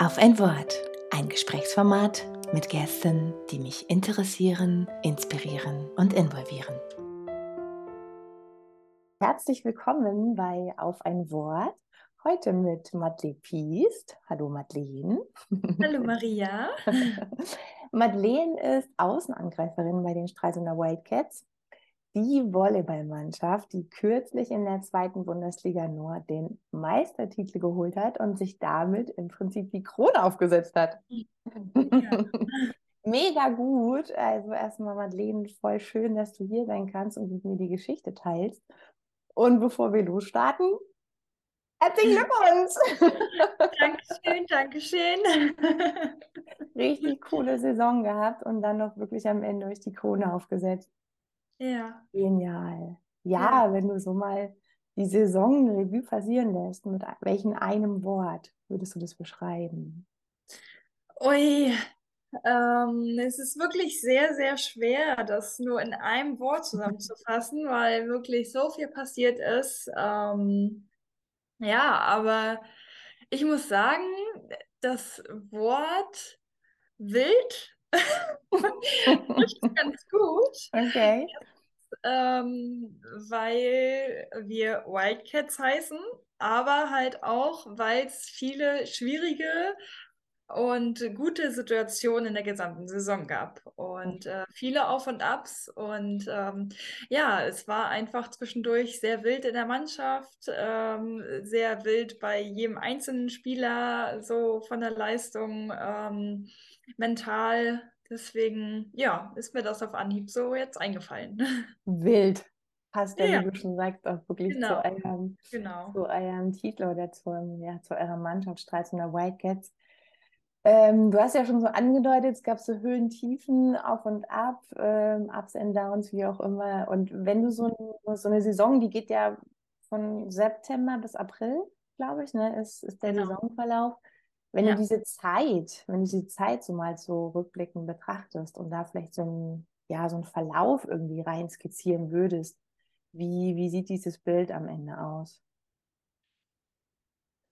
Auf ein Wort, ein Gesprächsformat mit Gästen, die mich interessieren, inspirieren und involvieren. Herzlich willkommen bei Auf ein Wort. Heute mit Madeleine Piest. Hallo Madeleine. Hallo Maria. Madeleine ist Außenangreiferin bei den Stralsunder Wildcats die Volleyballmannschaft, die kürzlich in der zweiten Bundesliga Nord den Meistertitel geholt hat und sich damit im Prinzip die Krone aufgesetzt hat. Ja. Mega gut. Also erstmal Madeleine, voll schön, dass du hier sein kannst und mit mir die Geschichte teilst. Und bevor wir losstarten, herzlichen Glückwunsch! Dankeschön, Dankeschön. Richtig coole Saison gehabt und dann noch wirklich am Ende euch die Krone aufgesetzt. Ja. Genial. Ja, ja, wenn du so mal die Saison Revue passieren lässt, mit welchem einem Wort würdest du das beschreiben? Ui, ähm, es ist wirklich sehr, sehr schwer, das nur in einem Wort zusammenzufassen, weil wirklich so viel passiert ist. Ähm, ja, aber ich muss sagen, das Wort wild ist ganz gut. Okay. Ähm, weil wir Wildcats heißen, aber halt auch, weil es viele schwierige und gute Situationen in der gesamten Saison gab und äh, viele Auf und Abs und ähm, ja, es war einfach zwischendurch sehr wild in der Mannschaft, ähm, sehr wild bei jedem einzelnen Spieler, so von der Leistung, ähm, mental. Deswegen, ja, ist mir das auf Anhieb so jetzt eingefallen. Wild. Passt ja, ja. wie du schon sagst, auch wirklich genau. zu, eurem, genau. zu eurem Titel oder zu, ja, zu eurer Mannschaft, Stralsunder Wildcats. Ähm, du hast ja schon so angedeutet, es gab so Höhen, Tiefen, Auf und Ab, ähm, Ups and Downs, wie auch immer. Und wenn du so, ein, so eine Saison, die geht ja von September bis April, glaube ich, ne, ist, ist der genau. Saisonverlauf. Wenn ja. du diese Zeit, wenn du diese Zeit so mal so rückblickend betrachtest und da vielleicht so ein, ja, so einen Verlauf irgendwie rein skizzieren würdest, wie, wie sieht dieses Bild am Ende aus?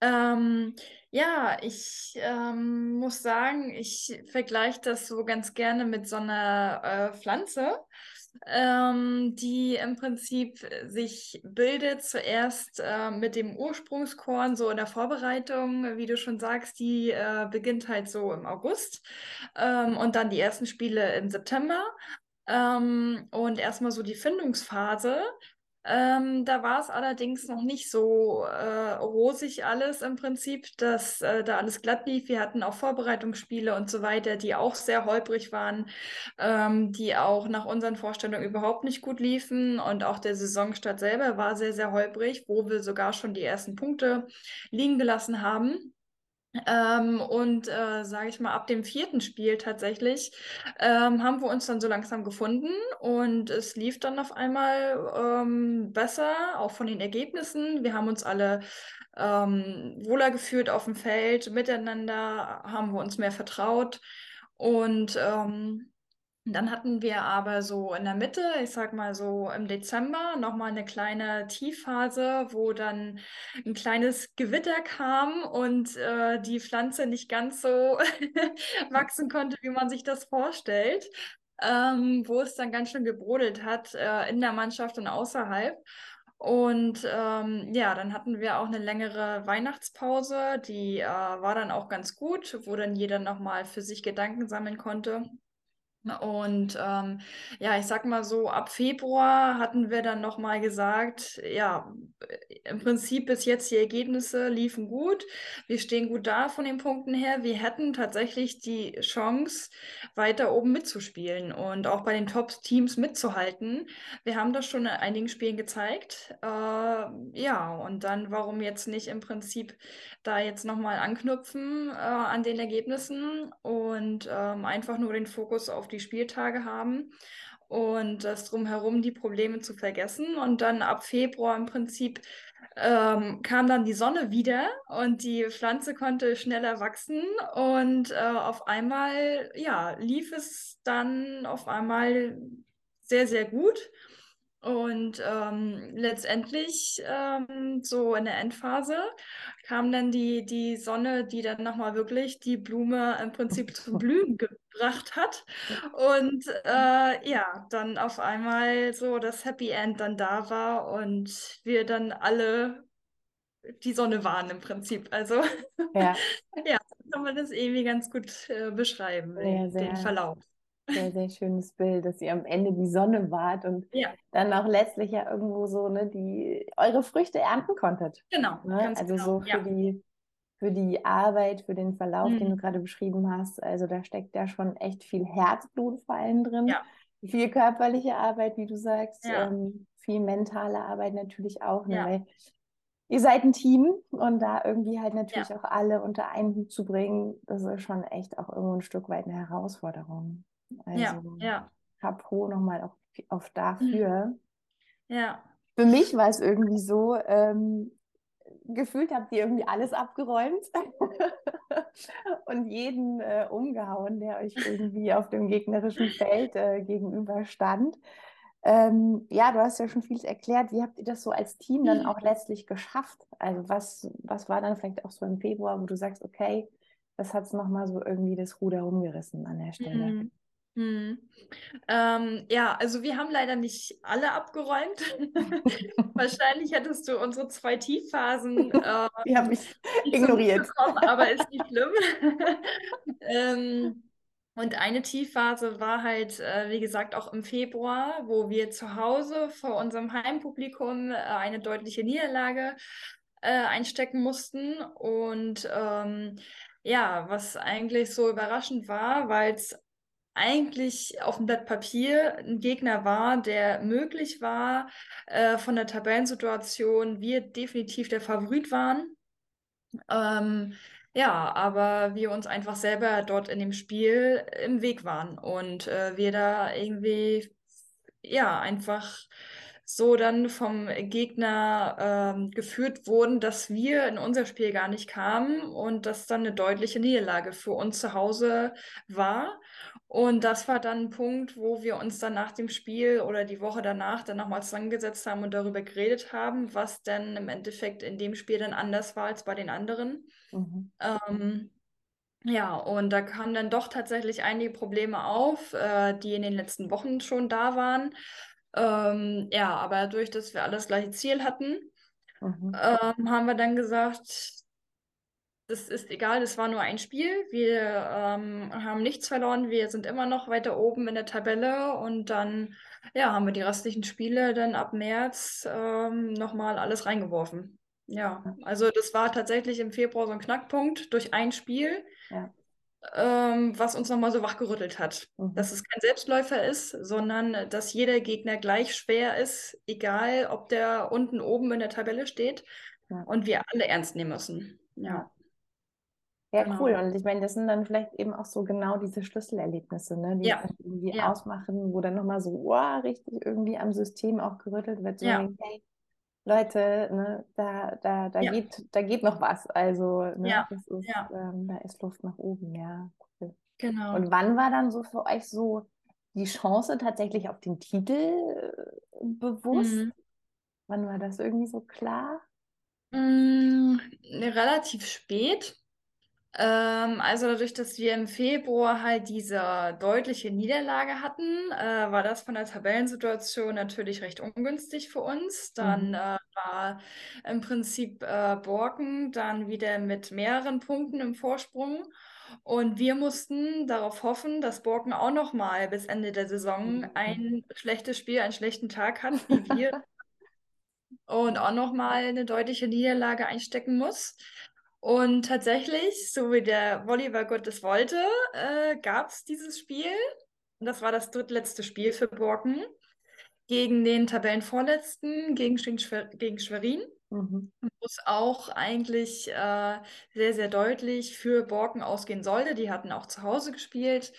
Ähm, ja, ich ähm, muss sagen, ich vergleiche das so ganz gerne mit so einer äh, Pflanze, ähm, die im Prinzip sich bildet zuerst äh, mit dem Ursprungskorn so in der Vorbereitung, wie du schon sagst, die äh, beginnt halt so im August ähm, und dann die ersten Spiele im September. Ähm, und erstmal so die Findungsphase, ähm, da war es allerdings noch nicht so äh, rosig alles im Prinzip, dass äh, da alles glatt lief. Wir hatten auch Vorbereitungsspiele und so weiter, die auch sehr holprig waren, ähm, die auch nach unseren Vorstellungen überhaupt nicht gut liefen. Und auch der Saisonstart selber war sehr, sehr holprig, wo wir sogar schon die ersten Punkte liegen gelassen haben. Ähm, und äh, sage ich mal, ab dem vierten Spiel tatsächlich ähm, haben wir uns dann so langsam gefunden und es lief dann auf einmal ähm, besser, auch von den Ergebnissen. Wir haben uns alle ähm, wohler gefühlt auf dem Feld, miteinander haben wir uns mehr vertraut und ähm, dann hatten wir aber so in der Mitte, ich sag mal so im Dezember, nochmal eine kleine Tiefphase, wo dann ein kleines Gewitter kam und äh, die Pflanze nicht ganz so wachsen konnte, wie man sich das vorstellt, ähm, wo es dann ganz schön gebrodelt hat äh, in der Mannschaft und außerhalb. Und ähm, ja, dann hatten wir auch eine längere Weihnachtspause, die äh, war dann auch ganz gut, wo dann jeder nochmal für sich Gedanken sammeln konnte. Und ähm, ja, ich sag mal so, ab Februar hatten wir dann nochmal gesagt, ja, im Prinzip bis jetzt die Ergebnisse liefen gut. Wir stehen gut da von den Punkten her. Wir hätten tatsächlich die Chance, weiter oben mitzuspielen und auch bei den Top-Teams mitzuhalten. Wir haben das schon in einigen Spielen gezeigt. Äh, ja, und dann warum jetzt nicht im Prinzip da jetzt nochmal anknüpfen äh, an den Ergebnissen und ähm, einfach nur den Fokus auf die Spieltage haben und das drumherum die Probleme zu vergessen. Und dann ab Februar im Prinzip ähm, kam dann die Sonne wieder und die Pflanze konnte schneller wachsen und äh, auf einmal, ja, lief es dann auf einmal sehr, sehr gut. Und ähm, letztendlich, ähm, so in der Endphase, kam dann die, die Sonne, die dann nochmal wirklich die Blume im Prinzip zum Blühen gebracht hat. Und äh, ja, dann auf einmal so das Happy End dann da war und wir dann alle die Sonne waren im Prinzip. Also Ja, ja, kann man das irgendwie ganz gut äh, beschreiben, sehr, den sehr, Verlauf. sehr, sehr schönes Bild, dass ihr am Ende die Sonne wart und Ja, dann auch letztlich ja irgendwo so, ne, die eure Früchte ernten konntet. genau, Ne? ganz Also genau. so für Ja, die, für die Arbeit, für den Verlauf, den du Mhm. gerade beschrieben hast. Also da steckt ja schon echt viel Herzblut vor allem drin. ja, Viel körperliche Arbeit, wie du sagst, ja, ähm, viel mentale Arbeit natürlich auch, ne? ja, Weil ihr seid ein Team und da irgendwie halt ja, natürlich auch alle unter einen Hut zu bringen, das ist schon echt auch irgendwo ein Stück weit eine Herausforderung. ja, Also ja, Chapeau nochmal auf, auf Mhm. dafür. ja, Für mich war es irgendwie so, ähm, gefühlt habt ihr irgendwie alles abgeräumt und jeden äh, umgehauen, der euch irgendwie auf dem gegnerischen Feld äh, gegenüber stand. Ähm, ja, du hast ja schon vieles erklärt. Wie habt ihr das so als Team dann auch letztlich geschafft? Also was, was war dann vielleicht auch so im Februar, wo du sagst, okay, das hat es nochmal so irgendwie das Ruder rumgerissen an der Stelle? Mhm. Mhm. Ähm, ja, also wir haben leider nicht alle abgeräumt. Wahrscheinlich hättest du unsere zwei Tiefphasen äh, Die habe ich nicht so ignoriert. aber ist nicht schlimm. ähm, und eine Tiefphase war halt, äh, wie gesagt, auch im Februar, wo wir zu Hause vor unserem Heimpublikum äh, eine deutliche Niederlage äh, einstecken mussten. Und ähm, ja, was eigentlich so überraschend war, weil es eigentlich auf dem Blatt Papier ein Gegner war, der möglich war, äh, von der Tabellensituation wir definitiv der Favorit waren. Ähm, ja, aber wir uns einfach selber dort in dem Spiel im Weg waren und äh, wir da irgendwie, ja, einfach so dann vom Gegner ähm, geführt wurden, dass wir in unser Spiel gar nicht kamen und das dann eine deutliche Niederlage für uns zu Hause war. Und das war dann ein Punkt, wo wir uns dann nach dem Spiel oder die Woche danach dann nochmal zusammengesetzt haben und darüber geredet haben, was denn im Endeffekt in dem Spiel dann anders war als bei den anderen. Mhm. Ähm, ja, und da kamen dann doch tatsächlich einige Probleme auf, äh, die in den letzten Wochen schon da waren. Ähm, ja, aber dadurch, dass wir alles gleiche Ziel hatten, Mhm. ähm, haben wir dann gesagt, das ist egal, das war nur ein Spiel. Wir ähm, haben nichts verloren, wir sind immer noch weiter oben in der Tabelle und dann ja, haben wir die restlichen Spiele dann ab März ähm, nochmal alles reingeworfen. Ja, also das war tatsächlich im Februar so ein Knackpunkt durch ein Spiel, Ja. ähm, was uns nochmal so wachgerüttelt hat. Mhm. Dass es kein Selbstläufer ist, sondern dass jeder Gegner gleich schwer ist, egal ob der unten oben in der Tabelle steht Ja. und wir alle ernst nehmen müssen. Ja, Ja, genau. cool. Und ich meine, das sind dann vielleicht eben auch so genau diese Schlüsselerlebnisse, ne, die Ja. irgendwie Ja. ausmachen, wo dann nochmal so, wow, richtig irgendwie am System auch gerüttelt wird. So, Ja. hey, Leute, ne, da, da, da Ja. geht, da geht noch was. Also, ne, ist, ähm, da ist Luft nach oben, ja. Cool. Genau. Und wann war dann so für euch so die Chance tatsächlich auf den Titel äh, bewusst? Mhm. Wann war das irgendwie so klar? Mm, relativ spät. Ähm, also dadurch, dass wir im Februar halt diese deutliche Niederlage hatten, äh, war das von der Tabellensituation natürlich recht ungünstig für uns. Dann Mhm. äh, war im Prinzip äh, Borken dann wieder mit mehreren Punkten im Vorsprung. Und wir mussten darauf hoffen, dass Borken auch noch mal bis Ende der Saison Mhm. ein schlechtes Spiel, einen schlechten Tag hat, wie wir und auch nochmal eine deutliche Niederlage einstecken muss. Und tatsächlich, so wie der Volleyballgott es wollte, äh, gab es dieses Spiel. Das war das drittletzte Spiel für Borken gegen den Tabellenvorletzten, gegen, Schwer gegen Schwerin Mhm. wo es auch eigentlich äh, sehr, sehr deutlich für Borken ausgehen sollte. Die hatten auch zu Hause gespielt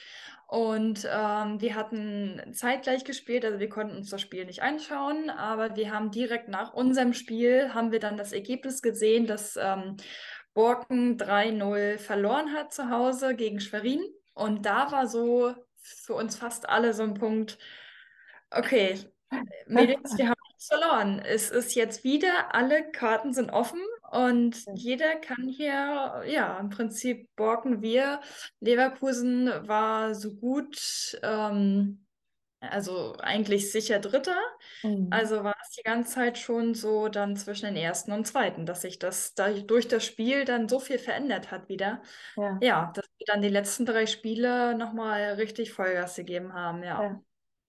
und ähm, wir hatten zeitgleich gespielt, also wir konnten uns das Spiel nicht anschauen, aber wir haben direkt nach unserem Spiel, haben wir dann das Ergebnis gesehen, dass ähm, Borken 3-0 verloren hat zu Hause gegen Schwerin und da war so für uns fast alle so ein Punkt, okay, Mädels, wir haben nichts verloren. Es ist jetzt wieder, alle Karten sind offen und jeder kann hier, ja, im Prinzip borken wir. Leverkusen war so gut, ähm, also eigentlich sicher Dritter. Mhm. Also war es die ganze Zeit schon so dann zwischen den ersten und zweiten, dass sich das da durch das Spiel dann so viel verändert hat wieder. Ja. Ja, dass wir dann die letzten drei Spiele nochmal richtig Vollgas gegeben haben, ja. Ja.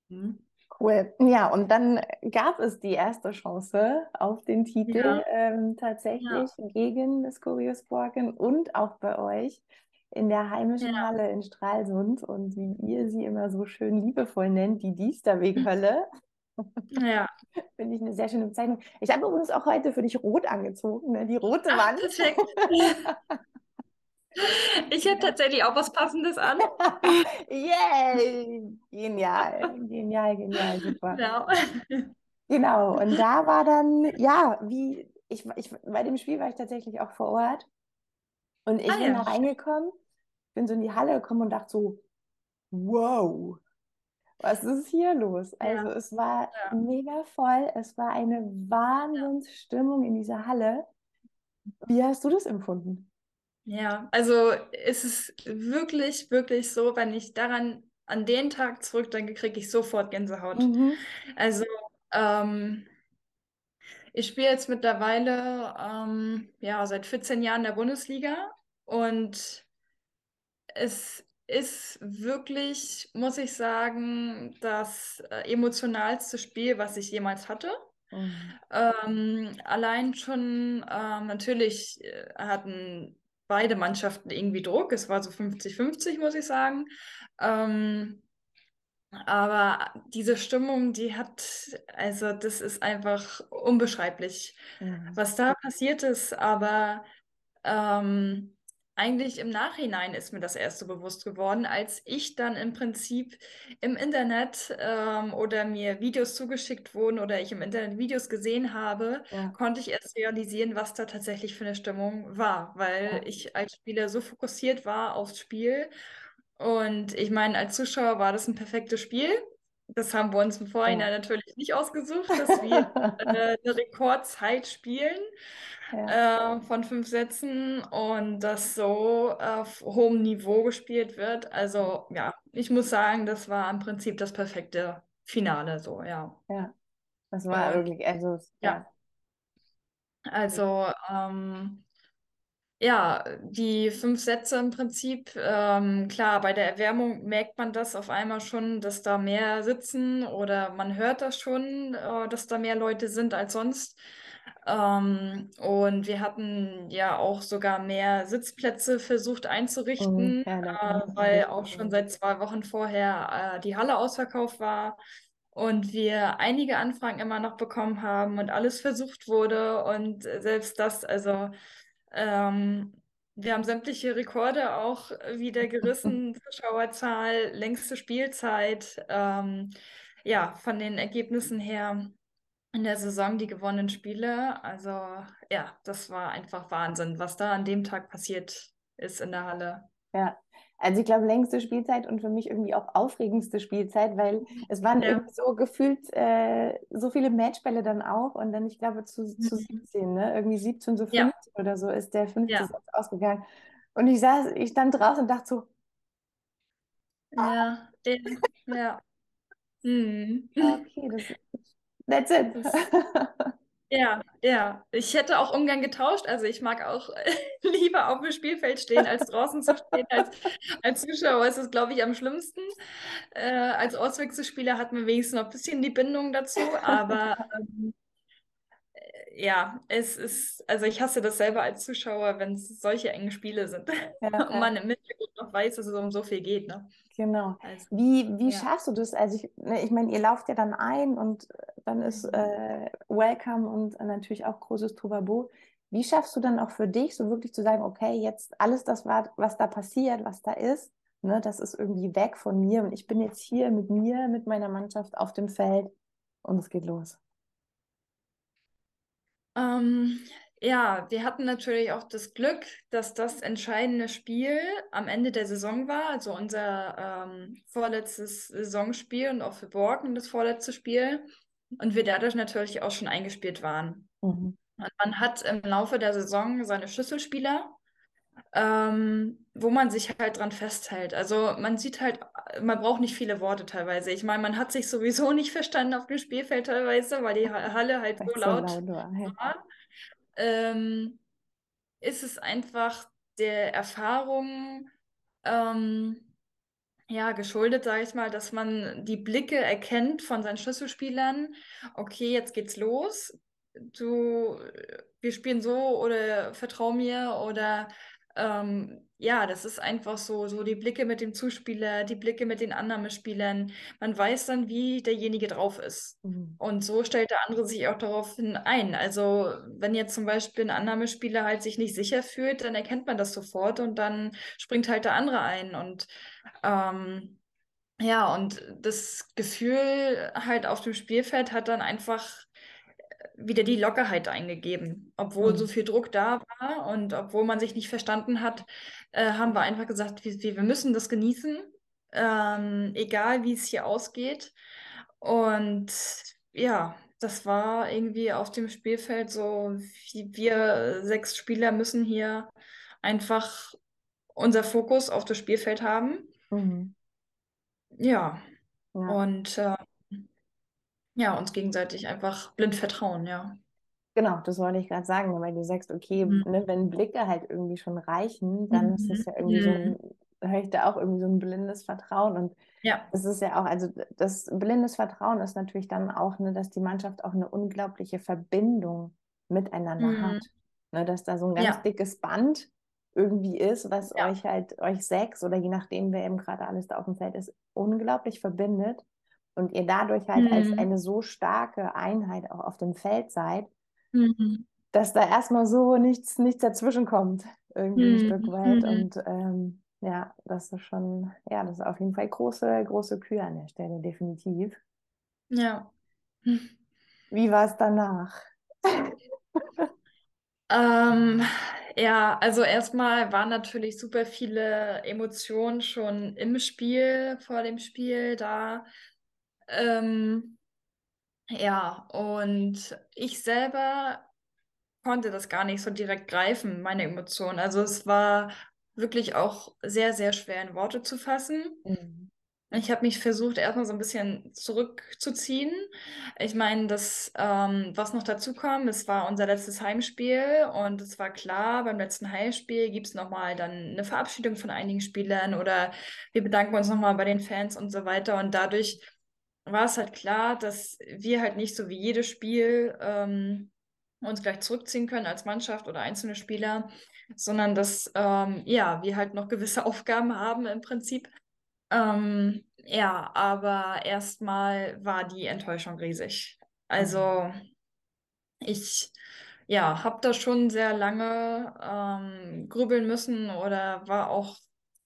Mhm. Cool. Ja, und dann gab es die erste Chance auf den Titel Ja. ähm, tatsächlich gegen das Borken und auch bei euch in der heimischen Ja. Halle in Stralsund und wie ihr sie immer so schön liebevoll nennt, die Diesterweg-Hölle. Ja, Finde ich eine sehr schöne Bezeichnung. Ich habe übrigens auch heute für dich rot angezogen, ne? Die rote Ach, Wand. perfekt. Ich hätte tatsächlich auch was Passendes an. Yay! Genial, genial, genial, super. Genau. Genau, und da war dann, ja, wie, ich, ich, bei dem Spiel war ich tatsächlich auch vor Ort und ich Ah, bin ja. da reingekommen, bin so in die Halle gekommen und dachte so, wow, was ist hier los? Also es war Ja. mega voll, es war eine Wahnsinnsstimmung in dieser Halle. Wie hast du das empfunden? Ja, also es ist wirklich, wirklich so, wenn ich daran an den Tag zurückdenke, kriege ich sofort Gänsehaut. Mhm. Also ähm, ich spiele jetzt mittlerweile ähm, ja, seit 14 Jahren in der Bundesliga und es ist wirklich, muss ich sagen, das äh, emotionalste Spiel, was ich jemals hatte. Mhm. Ähm, allein schon, ähm, natürlich äh, hatten beide Mannschaften irgendwie Druck. Es war so 50-50, muss ich sagen. Ähm, aber diese Stimmung, die hat, also das ist einfach unbeschreiblich, Mhm. was da passiert ist. Aber ähm, eigentlich im Nachhinein ist mir das erst so bewusst geworden, als ich dann im Prinzip im Internet ähm, oder mir Videos zugeschickt wurden oder ich im Internet Videos gesehen habe, Ja. konnte ich erst realisieren, was da tatsächlich für eine Stimmung war, weil Ja. ich als Spieler so fokussiert war aufs Spiel. Und ich meine, als Zuschauer war das ein perfektes Spiel. Das haben wir uns im Vorhinein natürlich nicht ausgesucht, dass wir äh, eine Rekordzeit spielen Ja. äh, von fünf Sätzen und das so auf hohem Niveau gespielt wird. Also ja, ich muss sagen, das war im Prinzip das perfekte Finale, so ja. Ja, das war Und wirklich, also ja. ja. also ähm, ja, die fünf Sätze im Prinzip, ähm, klar, bei der Erwärmung merkt man das auf einmal schon, dass da mehr sitzen oder man hört das schon, äh, dass da mehr Leute sind als sonst. Ähm, und wir hatten ja auch sogar mehr Sitzplätze versucht einzurichten, Mhm. Ja, da äh, weil auch schon seit zwei Wochen vorher äh, die Halle ausverkauft war und wir einige Anfragen immer noch bekommen haben und alles versucht wurde und selbst das, also ähm, wir haben sämtliche Rekorde auch wieder gerissen, Zuschauerzahl, längste Spielzeit, ähm, ja, von den Ergebnissen her in der Saison die gewonnenen Spiele. Also ja, das war einfach Wahnsinn, was da an dem Tag passiert ist in der Halle. Ja, also ich glaube, längste Spielzeit und für mich irgendwie auch aufregendste Spielzeit, weil es waren Ja. irgendwie so gefühlt äh, so viele Matchbälle dann auch und dann, ich glaube, zu, zu Mhm. 17, ne? Irgendwie 17 zu Ja. 15 oder so ist der fünfte Ja. Satz ausgegangen. Und ich saß, ich stand draußen und dachte so, Ja, der, ja. Mhm. okay, das, that's it. Ja, ja. Ich hätte auch ungern getauscht. Also ich mag auch lieber auf dem Spielfeld stehen, als draußen zu stehen. Als, als Zuschauer ist es, glaube ich, am schlimmsten. Äh, als Auswechselspieler hat man wenigstens noch ein bisschen die Bindung dazu. Aber ähm, äh, ja, es ist, also ich hasse das selber als Zuschauer, wenn es solche engen Spiele sind. Ja, Und man im Hintergrund noch weiß, dass es um so viel geht. Ne? Genau. Also, Wie, wie ja. schaffst du das? Also ich, ne, ich meine, ihr lauft ja dann ein und dann ist Mhm. äh, Welcome und natürlich auch großes Trovabo. Wie schaffst du dann auch für dich so wirklich zu sagen, okay, jetzt alles das, war, was da passiert, was da ist, ne, das ist irgendwie weg von mir und ich bin jetzt hier mit mir, mit meiner Mannschaft auf dem Feld und es geht los. Ähm, ja, wir hatten natürlich auch das Glück, dass das entscheidende Spiel am Ende der Saison war, also unser ähm, vorletztes Saisonspiel und auch für Borken das vorletzte Spiel. und wir dadurch natürlich auch schon eingespielt waren. Mhm. Und man hat im Laufe der Saison seine Schlüsselspieler, ähm, wo man sich halt dran festhält. Also man sieht halt, man braucht nicht viele Worte teilweise. Ich meine, man hat sich sowieso nicht verstanden auf dem Spielfeld teilweise, weil die Halle halt so laut, so laut war. Ja. Ähm, ist es einfach der Erfahrung ähm, ja, geschuldet, sage ich mal, dass man die Blicke erkennt von seinen Schlüsselspielern. Okay, jetzt geht's los. Du, wir spielen so oder vertrau mir oder ähm, ja, das ist einfach so, so die Blicke mit dem Zuspieler, die Blicke mit den Annahmespielern. Man weiß dann, wie derjenige drauf ist. Mhm. Und so stellt der andere sich auch darauf ein. Also, wenn jetzt zum Beispiel ein Annahmespieler halt sich nicht sicher fühlt, dann erkennt man das sofort und dann springt halt der andere ein. Und ähm, ja, und das Gefühl halt auf dem Spielfeld hat dann einfach wieder die Lockerheit eingegeben. Obwohl mhm. so viel Druck da war und obwohl man sich nicht verstanden hat, äh, haben wir einfach gesagt, wir, wir müssen das genießen, ähm, egal wie es hier ausgeht. Und ja, das war irgendwie auf dem Spielfeld so, wir sechs Spieler müssen hier einfach unser Fokus auf das Spielfeld haben. Mhm. Ja. ja. Und äh, ja, uns gegenseitig einfach blind vertrauen, ja. Genau, das wollte ich gerade sagen, weil du sagst, okay, mhm. ne, wenn Blicke halt irgendwie schon reichen, dann mhm. ist es ja irgendwie mhm. so ein, höre ich da auch irgendwie so ein blindes Vertrauen. Und ja. es ist ja auch, also das blindes Vertrauen ist natürlich dann auch, ne, dass die Mannschaft auch eine unglaubliche Verbindung miteinander mhm. hat. Ne, dass da so ein ganz ja. dickes Band irgendwie ist, was ja. euch halt, euch sechs oder je nachdem, wer eben gerade alles da auf dem Feld ist, unglaublich verbindet und ihr dadurch halt mhm. als eine so starke Einheit auch auf dem Feld seid, mhm. dass da erstmal so nichts, nichts dazwischen kommt, irgendwie mhm. ein Stück weit. Mhm. Und ähm, ja, das ist schon, ja, das ist auf jeden Fall große, große Kühe an der Stelle, definitiv. Ja. Wie war es danach? ähm, ja, also erstmal waren natürlich super viele Emotionen schon im Spiel, vor dem Spiel da. Ähm, ja, und ich selber konnte das gar nicht so direkt greifen, meine Emotionen. Also es war wirklich auch sehr, sehr schwer in Worte zu fassen. Mhm. Ich habe mich versucht, erstmal so ein bisschen zurückzuziehen. Ich meine, das, ähm, was noch dazu kam, es war unser letztes Heimspiel und es war klar, beim letzten Heimspiel gibt es nochmal dann eine Verabschiedung von einigen Spielern oder wir bedanken uns nochmal bei den Fans und so weiter. Und dadurch war es halt klar, dass wir halt nicht so wie jedes Spiel ähm, uns gleich zurückziehen können als Mannschaft oder einzelne Spieler, sondern dass ähm, ja, wir halt noch gewisse Aufgaben haben im Prinzip. Ähm, ja, aber erstmal war die Enttäuschung riesig. Also mhm. ich ja, habe da schon sehr lange ähm, grübeln müssen oder war auch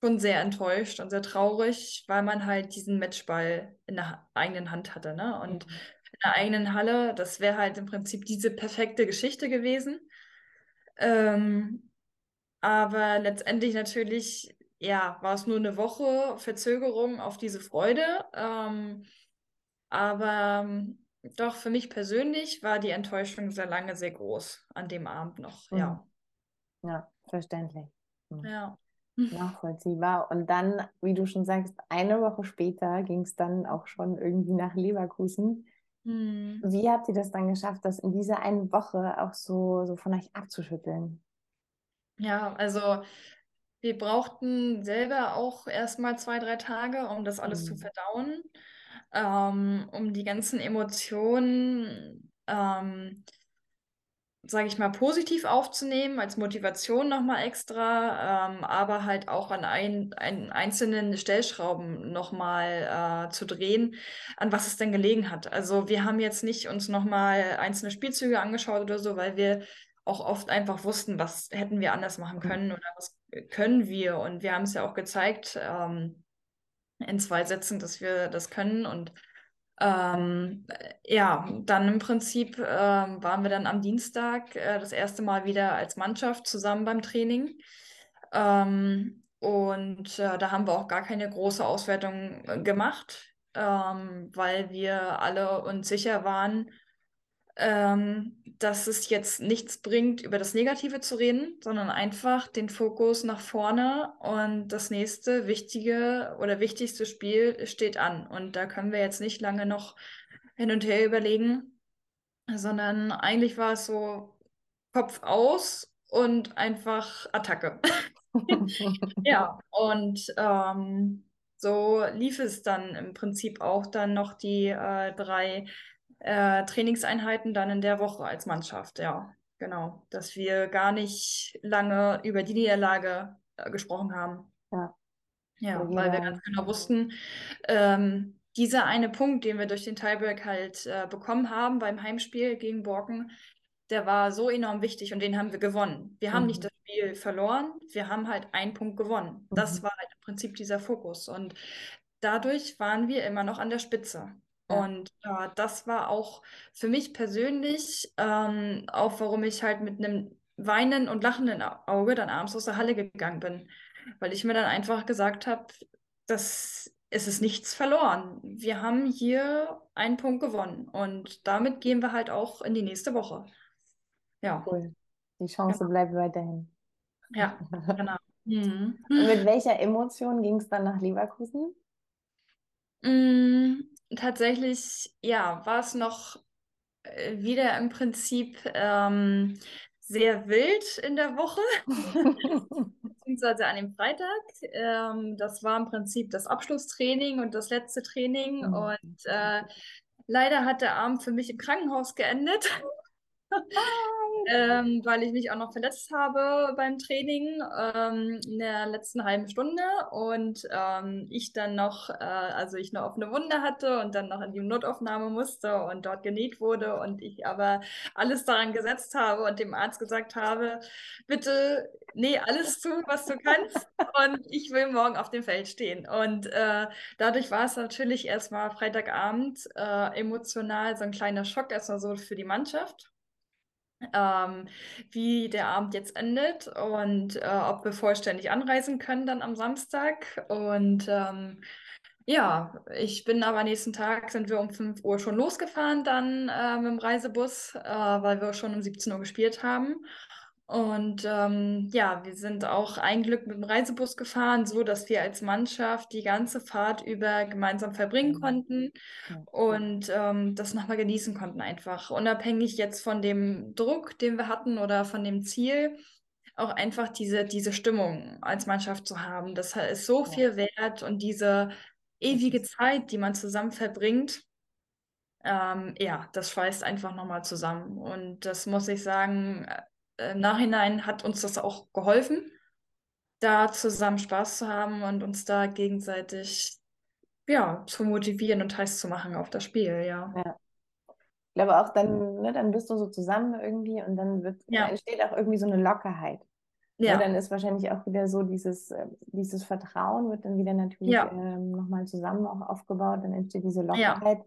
schon sehr enttäuscht und sehr traurig, weil man halt diesen Matchball in der eigenen Hand hatte. Ne? Und mhm. in der eigenen Halle, das wäre halt im Prinzip diese perfekte Geschichte gewesen. Ähm, aber letztendlich natürlich, ja, war es nur eine Woche Verzögerung auf diese Freude. Ähm, aber ähm, doch für mich persönlich war die Enttäuschung sehr lange sehr groß an dem Abend noch, mhm. ja. Ja, verständlich. Mhm. Ja. Nachvollziehbar. Und dann, wie du schon sagst, eine Woche später ging es dann auch schon irgendwie nach Leverkusen. Hm. Wie habt ihr das dann geschafft, das in dieser einen Woche auch so, so von euch abzuschütteln? Ja, also wir brauchten selber auch erstmal zwei, drei Tage, um das alles hm. zu verdauen, ähm, um die ganzen Emotionen ähm, sage ich mal, positiv aufzunehmen, als Motivation nochmal extra, ähm, aber halt auch an ein, ein einzelnen Stellschrauben nochmal äh, zu drehen, an was es denn gelegen hat. Also wir haben jetzt nicht uns nochmal einzelne Spielzüge angeschaut oder so, weil wir auch oft einfach wussten, was hätten wir anders machen können oder was können wir. Und wir haben es ja auch gezeigt ähm, in zwei Sätzen, dass wir das können und ähm, ja, dann im Prinzip äh, waren wir dann am Dienstag äh, das erste Mal wieder als Mannschaft zusammen beim Training. Ähm, und äh, da haben wir auch gar keine große Auswertung äh, gemacht. ähm, weil wir alle uns sicher waren, ähm, dass es jetzt nichts bringt, über das Negative zu reden, sondern einfach den Fokus nach vorne und das nächste wichtige oder wichtigste Spiel steht an. Und da können wir jetzt nicht lange noch hin und her überlegen, sondern eigentlich war es so Kopf aus und einfach Attacke. ja, und ähm, so lief es dann im Prinzip auch dann noch die äh, drei äh, Trainingseinheiten dann in der Woche als Mannschaft, ja, genau. Dass wir gar nicht lange über die Niederlage äh, gesprochen haben. Ja. Ja, weil wir ganz genau wussten, ähm, dieser eine Punkt, den wir durch den Tiebreak halt äh, bekommen haben beim Heimspiel gegen Borken, der war so enorm wichtig und den haben wir gewonnen. Wir haben nicht mhm. das Spiel verloren, wir haben halt einen Punkt gewonnen. Mhm. Das war halt im Prinzip dieser Fokus. Und dadurch waren wir immer noch an der Spitze. Ja. Und äh, das war auch für mich persönlich ähm, auch, warum ich halt mit einem weinenden und lachenden Auge dann abends aus der Halle gegangen bin. Weil ich mir dann einfach gesagt habe, dass es ist nichts verloren. Wir haben hier einen Punkt gewonnen und damit gehen wir halt auch in die nächste Woche. Ja. Cool. Die Chance ja. bleibt weiterhin. Ja, genau. Mhm. Und mit welcher Emotion ging es dann nach Leverkusen? Mm, tatsächlich, ja, war es noch äh, wieder im Prinzip ähm, sehr wild in der Woche, beziehungsweise an dem Freitag. Ähm, das war im Prinzip das Abschlusstraining und das letzte Training. Mhm. Und äh, leider hat der Abend für mich im Krankenhaus geendet ähm, weil ich mich auch noch verletzt habe beim Training ähm, in der letzten halben Stunde und ähm, ich dann noch, äh, also ich eine offene Wunde hatte und dann noch in die Notaufnahme musste und dort genäht wurde und ich aber alles daran gesetzt habe und dem Arzt gesagt habe, bitte nee, alles zu, was du kannst und ich will morgen auf dem Feld stehen. Und äh, dadurch war es natürlich erstmal Freitagabend äh, emotional so ein kleiner Schock erstmal so für die Mannschaft ähm, wie der Abend jetzt endet und äh, ob wir vollständig anreisen können dann am Samstag. Und ähm, ja, ich bin aber nächsten Tag sind wir um 5 Uhr schon losgefahren dann äh, mit dem Reisebus, äh, weil wir schon um 17 Uhr gespielt haben. Und ähm, ja, wir sind auch ein Glück mit dem Reisebus gefahren, so dass wir als Mannschaft die ganze Fahrt über gemeinsam verbringen mhm. konnten und ähm, das nochmal genießen konnten einfach. Unabhängig jetzt von dem Druck, den wir hatten oder von dem Ziel, auch einfach diese, diese Stimmung als Mannschaft zu haben. Das ist so viel wert und diese ewige Zeit, die man zusammen verbringt, ähm, ja, das schweißt einfach nochmal zusammen. Und das muss ich sagen, im Nachhinein hat uns das auch geholfen, da zusammen Spaß zu haben und uns da gegenseitig ja, zu motivieren und heiß zu machen auf das Spiel, ja. ja. Ich glaube auch dann, ne, dann bist du so zusammen irgendwie und dann wird, ja. entsteht auch irgendwie so eine Lockerheit. Ja. dann ist wahrscheinlich auch wieder so dieses, äh, dieses Vertrauen wird dann wieder natürlich ja. ähm, nochmal zusammen auch aufgebaut, dann entsteht diese Lockerheit. Ja.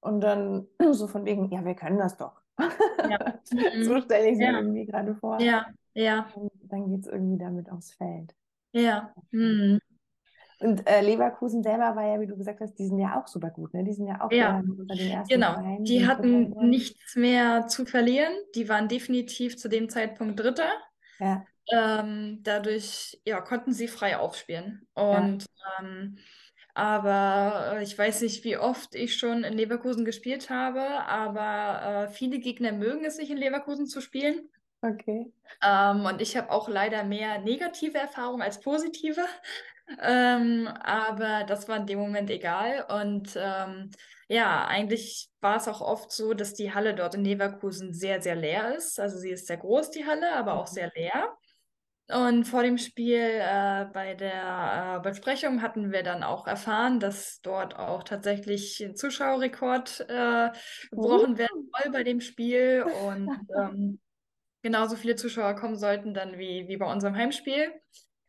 Und dann so von wegen, ja, wir können das doch. Ja. so stelle ich es ja. mir irgendwie gerade vor. Ja, ja. Und dann geht es irgendwie damit aufs Feld. Ja. Mhm. Und äh, Leverkusen selber war ja, wie du gesagt hast, die sind ja auch super gut, ne? Die sind ja auch ja. unter den ersten Genau, Vereinen, die hatten nichts mehr zu verlieren. Die waren definitiv zu dem Zeitpunkt Dritter. Ja. Ähm, dadurch ja, konnten sie frei aufspielen. Und ja. ähm, aber äh, ich weiß nicht, wie oft ich schon in Leverkusen gespielt habe, aber äh, viele Gegner mögen es nicht, in Leverkusen zu spielen. Okay. Ähm, und ich habe auch leider mehr negative Erfahrungen als positive. Ähm, aber das war in dem Moment egal. Und ähm, ja, eigentlich war es auch oft so, dass die Halle dort in Leverkusen sehr, sehr leer ist. Also sie ist sehr groß, die Halle, aber auch mhm. sehr leer. Und vor dem Spiel äh, bei der äh, Besprechung hatten wir dann auch erfahren, dass dort auch tatsächlich ein Zuschauerrekord äh, gebrochen uh. werden soll bei dem Spiel und ähm, genauso viele Zuschauer kommen sollten dann wie, wie bei unserem Heimspiel.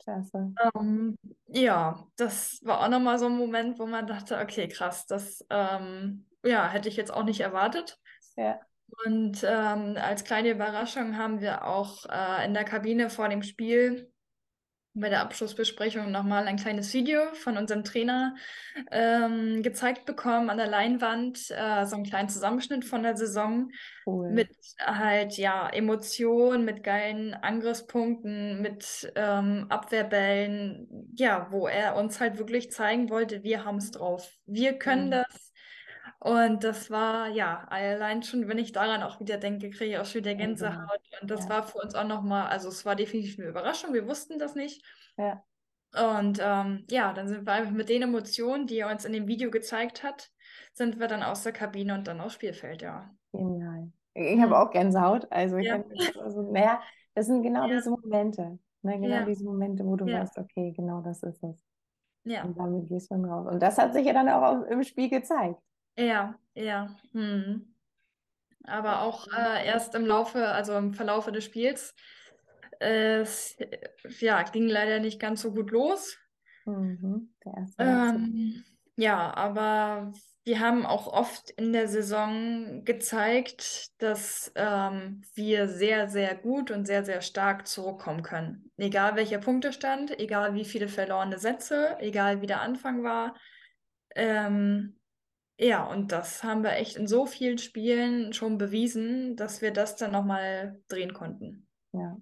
Klasse. Ähm, ja, das war auch nochmal so ein Moment, wo man dachte, okay, krass, das ähm, ja, hätte ich jetzt auch nicht erwartet. Ja. Und ähm, als kleine Überraschung haben wir auch äh, in der Kabine vor dem Spiel bei der Abschlussbesprechung nochmal ein kleines Video von unserem Trainer ähm, gezeigt bekommen an der Leinwand, äh, so einen kleinen Zusammenschnitt von der Saison Cool. mit halt ja Emotionen, mit geilen Angriffspunkten, mit ähm, Abwehrbällen, ja, wo er uns halt wirklich zeigen wollte, wir haben es drauf, wir können Mhm. das. Und das war, ja, allein schon, wenn ich daran auch wieder denke, kriege ich auch schon wieder Gänsehaut. Gänsehaut. Und das Ja. war für uns auch nochmal, also es war definitiv eine Überraschung, wir wussten das nicht. Ja. Und ähm, ja, dann sind wir einfach mit den Emotionen, die er uns in dem Video gezeigt hat, sind wir dann aus der Kabine und dann aufs Spielfeld, ja. Genial. Ich habe auch Gänsehaut. Also ich Ja. kann also, naja, das sind genau Ja. diese Momente. Ne? Genau Ja. diese Momente, wo du weißt, okay, genau das ist es. Ja, Und damit gehst du dann raus. Und das hat sich ja dann auch im Spiel gezeigt. Ja, ja. Hm. Aber auch äh, erst im Laufe, also im Verlaufe des Spiels, äh, es, ja, ging leider nicht ganz so gut los. Mhm. Ähm, ja, aber wir haben auch oft in der Saison gezeigt, dass ähm, wir sehr, sehr gut und sehr, sehr stark zurückkommen können. Egal welcher Punktestand, egal wie viele verlorene Sätze, egal wie der Anfang war. Ähm, ja, und das haben wir echt in so vielen Spielen schon bewiesen, dass wir das dann nochmal drehen konnten. Ja.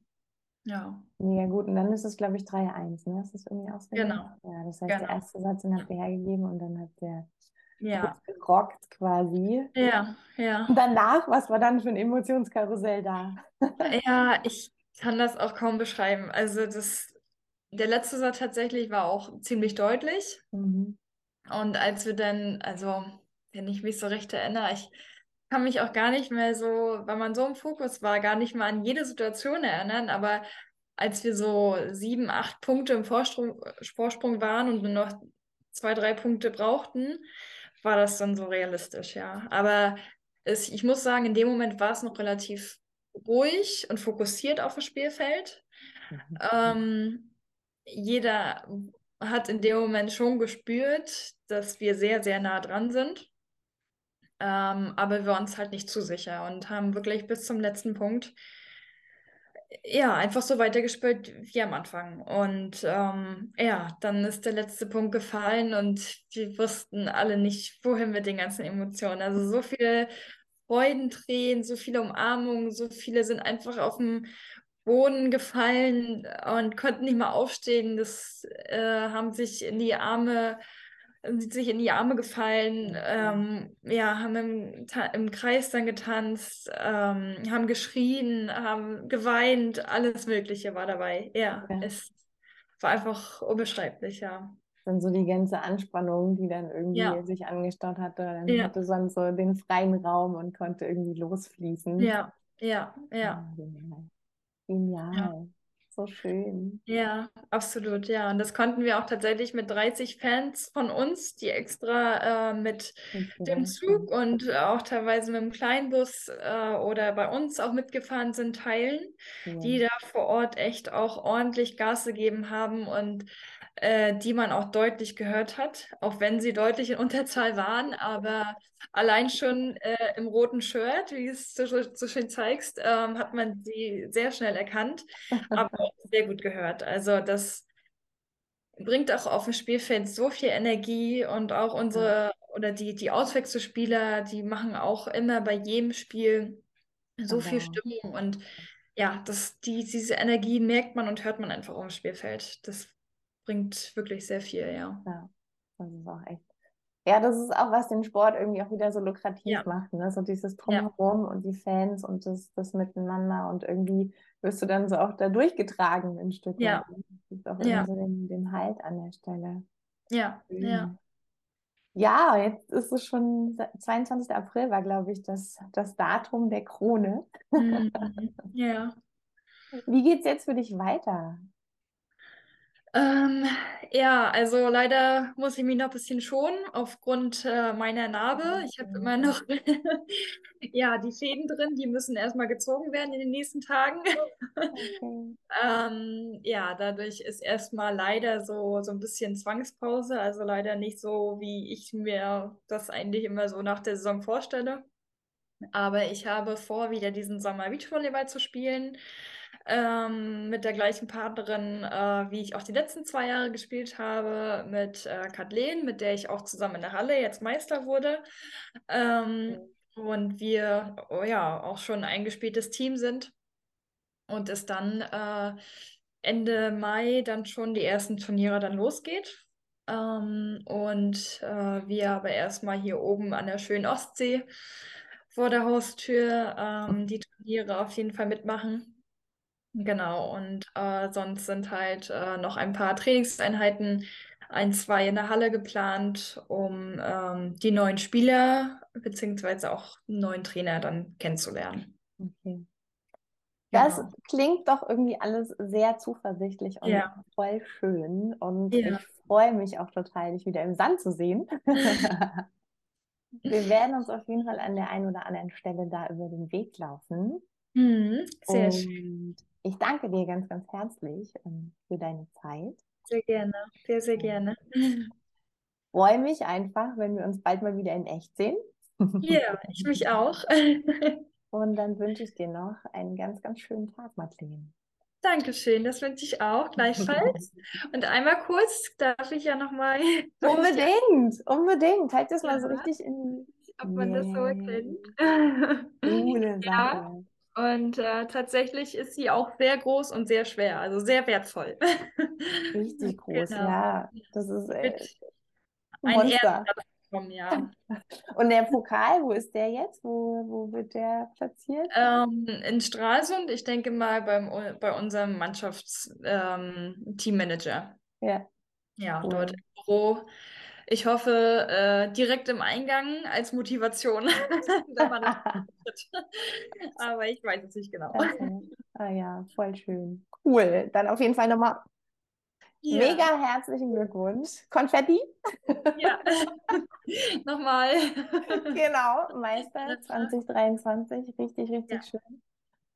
Ja, Mega gut. Und dann ist es, glaube ich, 3-1, ne? Ist das irgendwie ausgegangen? genau. Ja, das heißt, der Genau. erste Satz, den habt ihr hergegeben und dann habt ihr Ja, gerockt quasi. ja, ja. Und danach, was war dann für ein Emotionskarussell da? Ja, ich kann das auch kaum beschreiben. Also das, der letzte Satz tatsächlich war auch ziemlich deutlich. Mhm. Und als wir dann, also wenn ich mich so recht erinnere, ich kann mich auch gar nicht mehr so, weil man so im Fokus war, gar nicht mal an jede Situation erinnern. Aber als wir so sieben, acht Punkte im Vorsprung, Vorsprung waren und nur noch zwei, drei Punkte brauchten, war das dann so realistisch, ja. Aber es, ich muss sagen, in dem Moment war es noch relativ ruhig und fokussiert auf das Spielfeld. Mhm. Ähm, jeder hat in dem Moment schon gespürt, dass wir sehr, sehr nah dran sind. Ähm, aber wir waren uns halt nicht zu sicher und haben wirklich bis zum letzten Punkt ja, einfach so weitergespielt wie am Anfang. Und ähm, ja, dann ist der letzte Punkt gefallen und wir wussten alle nicht, wohin mit den ganzen Emotionen. Also so viele Freudentränen, so viele Umarmungen, so viele sind einfach auf dem Boden gefallen und konnten nicht mehr aufstehen. Das äh, haben sich in die Arme sind sich in die Arme gefallen, ähm, ja, haben im, im Kreis dann getanzt, ähm, haben geschrien, haben geweint, alles Mögliche war dabei. Ja, Ja. es war einfach unbeschreiblich, ja. Dann so die ganze Anspannung, die dann irgendwie Ja. sich angestaut hatte. Dann Ja. hatte sonst so den freien Raum und konnte irgendwie losfließen. Ja, ja, ja, Ja, genial. Genial. So schön. ja, absolut, ja. Und das konnten wir auch tatsächlich mit 30 Fans von uns, die extra äh, mit dem Zug und auch teilweise mit dem Kleinbus äh, oder bei uns auch mitgefahren sind, teilen. sind. die da vor Ort echt auch ordentlich Gas gegeben haben und äh, die man auch deutlich gehört hat, auch wenn sie deutlich in Unterzahl waren, aber allein schon äh, im roten Shirt, wie es so, so schön zeigst, ähm, hat man sie sehr schnell erkannt, aber auch sehr gut gehört. Also das bringt auch auf dem Spielfeld so viel Energie und auch unsere oder die, die Auswechselspieler, die machen auch immer bei jedem Spiel so viel Aber- Stimmung und ja, das, die, diese Energie merkt man und hört man einfach auf dem Spielfeld. Das bringt wirklich sehr viel, ja. Ja, das ist auch echt. Ja, das ist auch, was den Sport irgendwie auch wieder so lukrativ Ja. macht, ne? So dieses Drumherum und die Fans und das, das Miteinander und irgendwie wirst du dann so auch da durchgetragen ein Stück Ja. weit. Das gibt auch Ja. irgendwie so den, den Halt an der Stelle. Ja, ja. Schön. Ja, jetzt ist es schon 22. April war, glaube ich, das, das Datum der Krone. Mhm. Ja. Wie geht's jetzt für dich weiter? Ähm, ja, also leider muss ich mich noch ein bisschen schonen aufgrund äh, meiner Narbe. Ich habe immer noch ja, die Fäden drin, die müssen erstmal gezogen werden in den nächsten Tagen. Okay. Ähm, ja, dadurch ist erstmal leider so, so ein bisschen Zwangspause, also leider nicht so, wie ich mir das eigentlich immer so nach der Saison vorstelle. Aber ich habe vor, wieder diesen Sommer Beachvolleyball zu spielen. Ähm, mit der gleichen Partnerin, äh, wie ich auch die letzten zwei Jahre gespielt habe, mit äh, Kathleen, mit der ich auch zusammen in der Halle jetzt Meister wurde. Ähm, und wir oh ja auch schon ein eingespieltes Team sind und es dann äh, Ende Mai dann schon die ersten Turniere dann losgeht. Ähm, und äh, wir aber erstmal hier oben an der schönen Ostsee vor der Haustür ähm, die Turniere auf jeden Fall mitmachen. Genau, und äh, sonst sind halt äh, noch ein paar Trainingseinheiten, ein, zwei in der Halle geplant, um ähm, die neuen Spieler beziehungsweise auch einen neuen Trainer dann kennenzulernen. Okay. Das genau. klingt doch irgendwie alles sehr zuversichtlich und ja. voll schön. Und ja. ich freue mich auch total, dich wieder im Sand zu sehen. Wir werden uns auf jeden Fall an der einen oder anderen Stelle da über den Weg laufen. Mhm, sehr und schön. Ich danke dir ganz, ganz herzlich ähm, für deine Zeit. Sehr gerne, sehr, sehr gerne. Ich freue mich einfach, wenn wir uns bald mal wieder in echt sehen. Ja, ich mich auch. Und dann wünsche ich dir noch einen ganz, ganz schönen Tag, Madeleine. Dankeschön, das wünsche ich auch gleichfalls. Und einmal kurz, darf ich ja nochmal. Unbedingt, unbedingt. Halt das ja. mal so richtig in. Ob man yeah. das so erkennt. Coole Sache. Ja. Und äh, tatsächlich ist sie auch sehr groß und sehr schwer, also sehr wertvoll. Richtig groß, genau. ja. Das ist äh, ein Monster bekommen, ja. Und der Pokal, wo ist der jetzt? Wo, wo wird der platziert? Ähm, in Stralsund, ich denke mal beim, bei unserem Mannschaftsteammanager. Ähm, ja. Ja, cool. dort im Büro. Ich hoffe, äh, direkt im Eingang als Motivation, Aber ich weiß es nicht genau. Okay. Ah ja, voll schön. Cool. Dann auf jeden Fall nochmal ja. Mega herzlichen Glückwunsch. Konfetti? Ja, nochmal. genau, Meister 2023. Richtig, richtig ja. schön.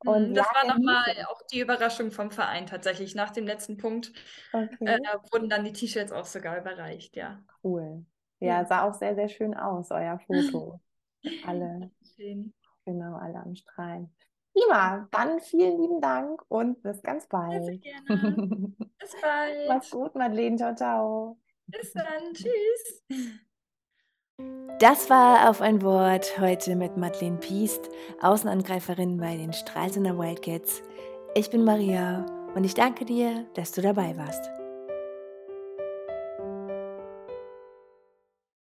Mhm, Und das war nochmal auch die Überraschung vom Verein tatsächlich. Nach dem letzten Punkt okay. äh, wurden dann die T-Shirts auch sogar überreicht, ja. Cool. Ja, sah auch sehr, sehr schön aus, euer Foto. alle. Schön. Genau, alle am Strahlen. Prima, dann vielen lieben Dank und bis ganz bald. Sehr gerne. bis bald. Mach's gut, Madeleine. Ciao, ciao. Bis dann. Tschüss. Das war auf ein Wort heute mit Madeleine Piest, Außenangreiferin bei den Stralsunder Wildcats. Ich bin Maria und ich danke dir, dass du dabei warst.